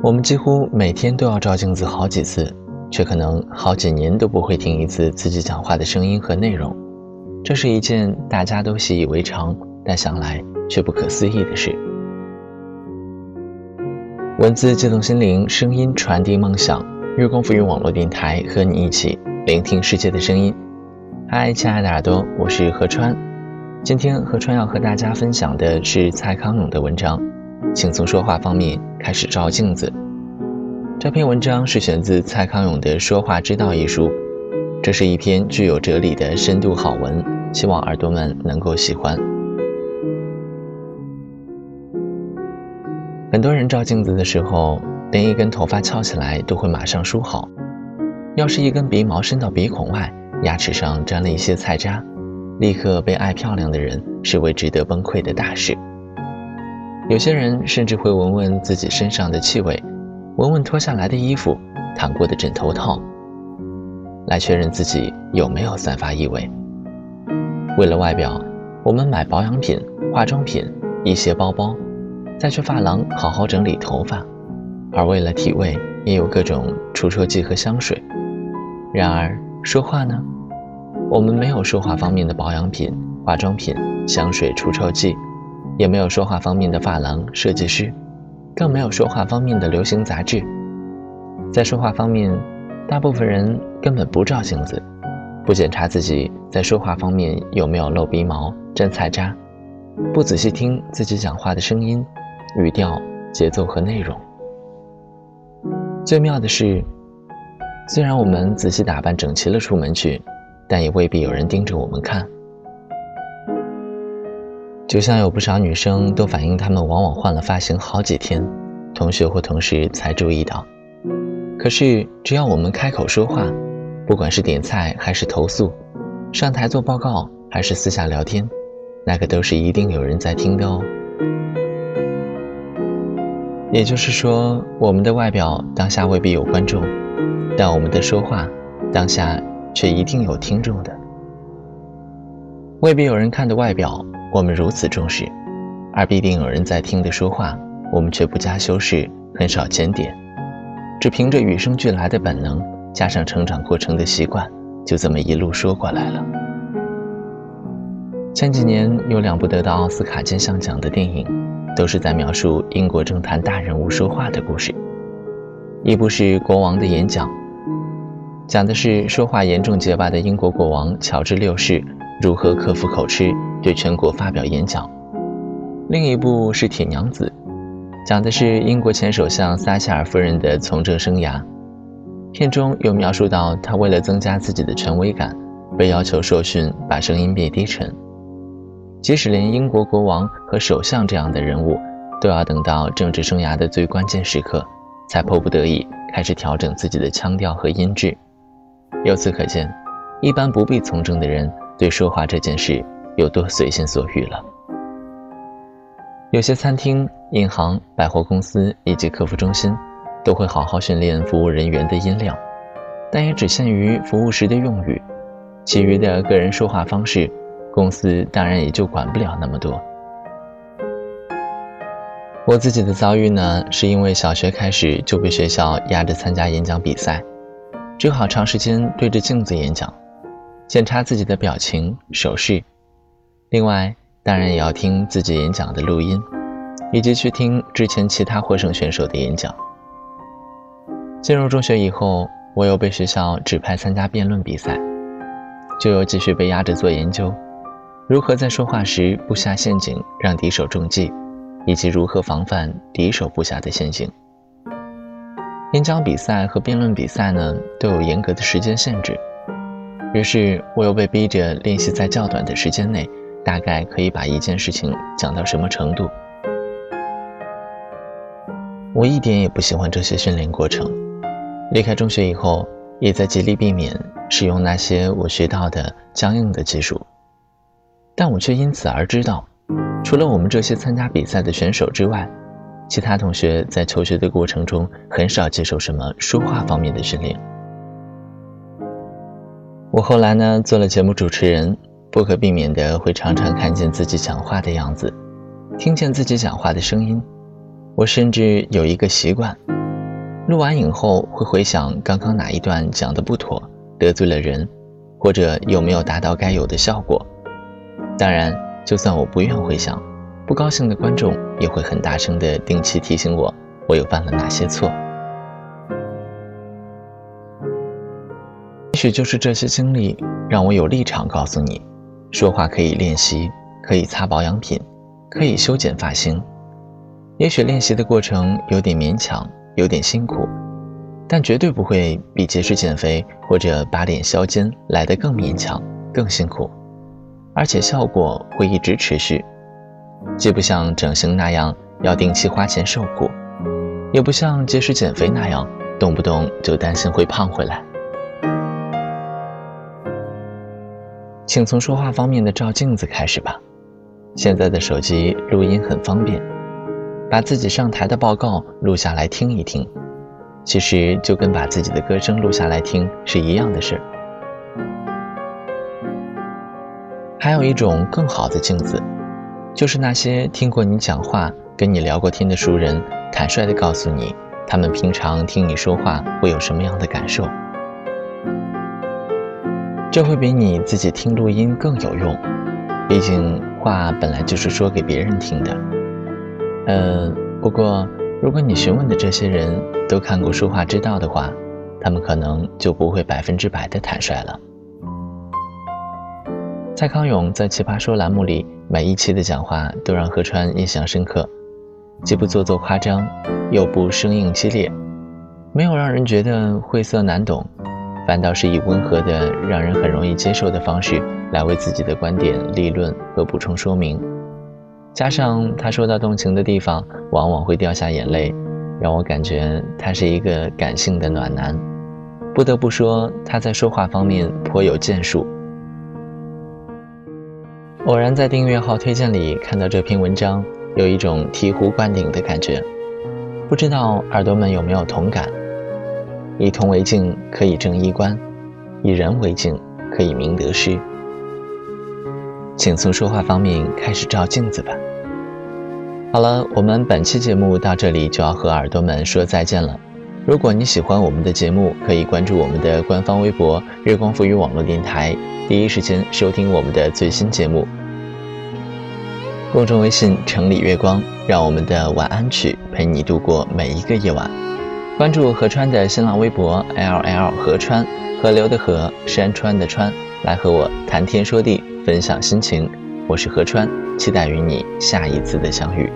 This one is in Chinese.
我们几乎每天都要照镜子好几次，却可能好几年都不会听一次自己讲话的声音和内容。这是一件大家都习以为常，但想来却不可思议的事。文字激动心灵，声音传递梦想。月光浮云网络电台和你一起聆听世界的声音。嗨，亲爱的耳朵，我是何川。今天何川要和大家分享的是蔡康永的文章。请从说话方面开始照镜子。这篇文章是选自蔡康永的《说话之道》一书，这是一篇具有哲理的深度好文，希望耳朵们能够喜欢。很多人照镜子的时候，连一根头发翘起来都会马上梳好，要是一根鼻毛伸到鼻孔外，牙齿上沾了一些菜渣，立刻被爱漂亮的人视为值得崩溃的大事。有些人甚至会闻闻自己身上的气味，闻闻脱下来的衣服、躺过的枕头套，来确认自己有没有散发异味。为了外表，我们买保养品、化妆品、一些包包，再去发廊好好整理头发；而为了体味，也有各种除臭剂和香水。然而说话呢？我们没有说话方面的保养品、化妆品、香水、除臭剂。也没有说话方面的发廊设计师，更没有说话方面的流行杂志。在说话方面，大部分人根本不照镜子，不检查自己在说话方面有没有露鼻毛、粘菜渣，不仔细听自己讲话的声音、语调、节奏和内容。最妙的是，虽然我们仔细打扮整齐了出门去，但也未必有人盯着我们看。就像有不少女生都反映，她们往往换了发型好几天，同学或同事才注意到。可是只要我们开口说话，不管是点菜还是投诉，上台做报告还是私下聊天，那个都是一定有人在听的哦。也就是说，我们的外表当下未必有观众，但我们的说话当下却一定有听众的。未必有人看的外表。我们如此重视，而必定有人在听的说话，我们却不加修饰，很少检点，只凭着与生俱来的本能，加上成长过程的习惯，就这么一路说过来了。前几年有两部得到奥斯卡金像奖的电影，都是在描述英国政坛大人物说话的故事。一部是《国王的演讲》，讲的是说话严重结巴的英国国王乔治六世如何克服口吃。对全国发表演讲。另一部是《铁娘子》，讲的是英国前首相撒切尔夫人的从政生涯。片中有描述到她为了增加自己的权威感，被要求受训把声音变低沉。即使连英国国王和首相这样的人物，都要等到政治生涯的最关键时刻，才迫不得已开始调整自己的腔调和音质。由此可见，一般不必从政的人对说话这件事。有多随心所欲了？有些餐厅、银行、百货公司以及客服中心，都会好好训练服务人员的音量，但也只限于服务时的用语，其余的个人说话方式，公司当然也就管不了那么多。我自己的遭遇呢，是因为小学开始就被学校压着参加演讲比赛，只好长时间对着镜子演讲，检查自己的表情、手势。另外，当然也要听自己演讲的录音，以及去听之前其他获胜选手的演讲。进入中学以后，我又被学校指派参加辩论比赛，就又继续被压着做研究，如何在说话时布下陷阱让敌手中计，以及如何防范敌手布下的陷阱。演讲比赛和辩论比赛呢，都有严格的时间限制，于是我又被逼着练习在较短的时间内。大概可以把一件事情讲到什么程度？我一点也不喜欢这些训练过程。离开中学以后，也在极力避免使用那些我学到的僵硬的技术。但我却因此而知道，除了我们这些参加比赛的选手之外，其他同学在求学的过程中很少接受什么说话方面的训练。我后来呢，做了节目主持人。不可避免的会常常看见自己讲话的样子，听见自己讲话的声音。我甚至有一个习惯，录完影后会回想刚刚哪一段讲的不妥，得罪了人，或者有没有达到该有的效果。当然，就算我不愿回想，不高兴的观众也会很大声的定期提醒我，我又犯了哪些错。许就是这些经历，让我有立场告诉你，说话可以练习，可以擦保养品，可以修剪发型。也许练习的过程有点勉强，有点辛苦，但绝对不会比节食减肥或者把脸削尖来得更勉强、更辛苦，而且效果会一直持续。既不像整形那样要定期花钱受苦，也不像节食减肥那样动不动就担心会胖回来。请从说话方面的照镜子开始吧。现在的手机录音很方便，把自己上台的报告录下来听一听，其实就跟把自己的歌声录下来听是一样的事儿。还有一种更好的镜子，就是那些听过你讲话、跟你聊过天的熟人，坦率地告诉你，他们平常听你说话会有什么样的感受。这会比你自己听录音更有用，毕竟话本来就是说给别人听的。呃，不过如果你询问的这些人都看过《说话之道》的话，他们可能就不会百分之百的坦率了。蔡康永在《奇葩说》栏目里每一期的讲话都让何川印象深刻，既不做作夸张，又不生硬激烈，没有让人觉得晦涩难懂。反倒是以温和的、让人很容易接受的方式来为自己的观点立论和补充说明，加上他说到动情的地方往往会掉下眼泪，让我感觉他是一个感性的暖男。不得不说，他在说话方面颇有建树。偶然在订阅号推荐里看到这篇文章，有一种醍醐灌顶的感觉，不知道耳朵们有没有同感？以铜为镜，可以正衣冠；以人为镜，可以明得失。请从说话方面开始照镜子吧。好了，我们本期节目到这里就要和耳朵们说再见了。如果你喜欢我们的节目，可以关注我们的官方微博“月光浮语网络电台”，第一时间收听我们的最新节目。公众微信“城里月光”，让我们的晚安曲陪你度过每一个夜晚。关注何川的新浪微博 L L 何川，河流的河，山川的川，来和我谈天说地，分享心情。我是何川，期待与你下一次的相遇。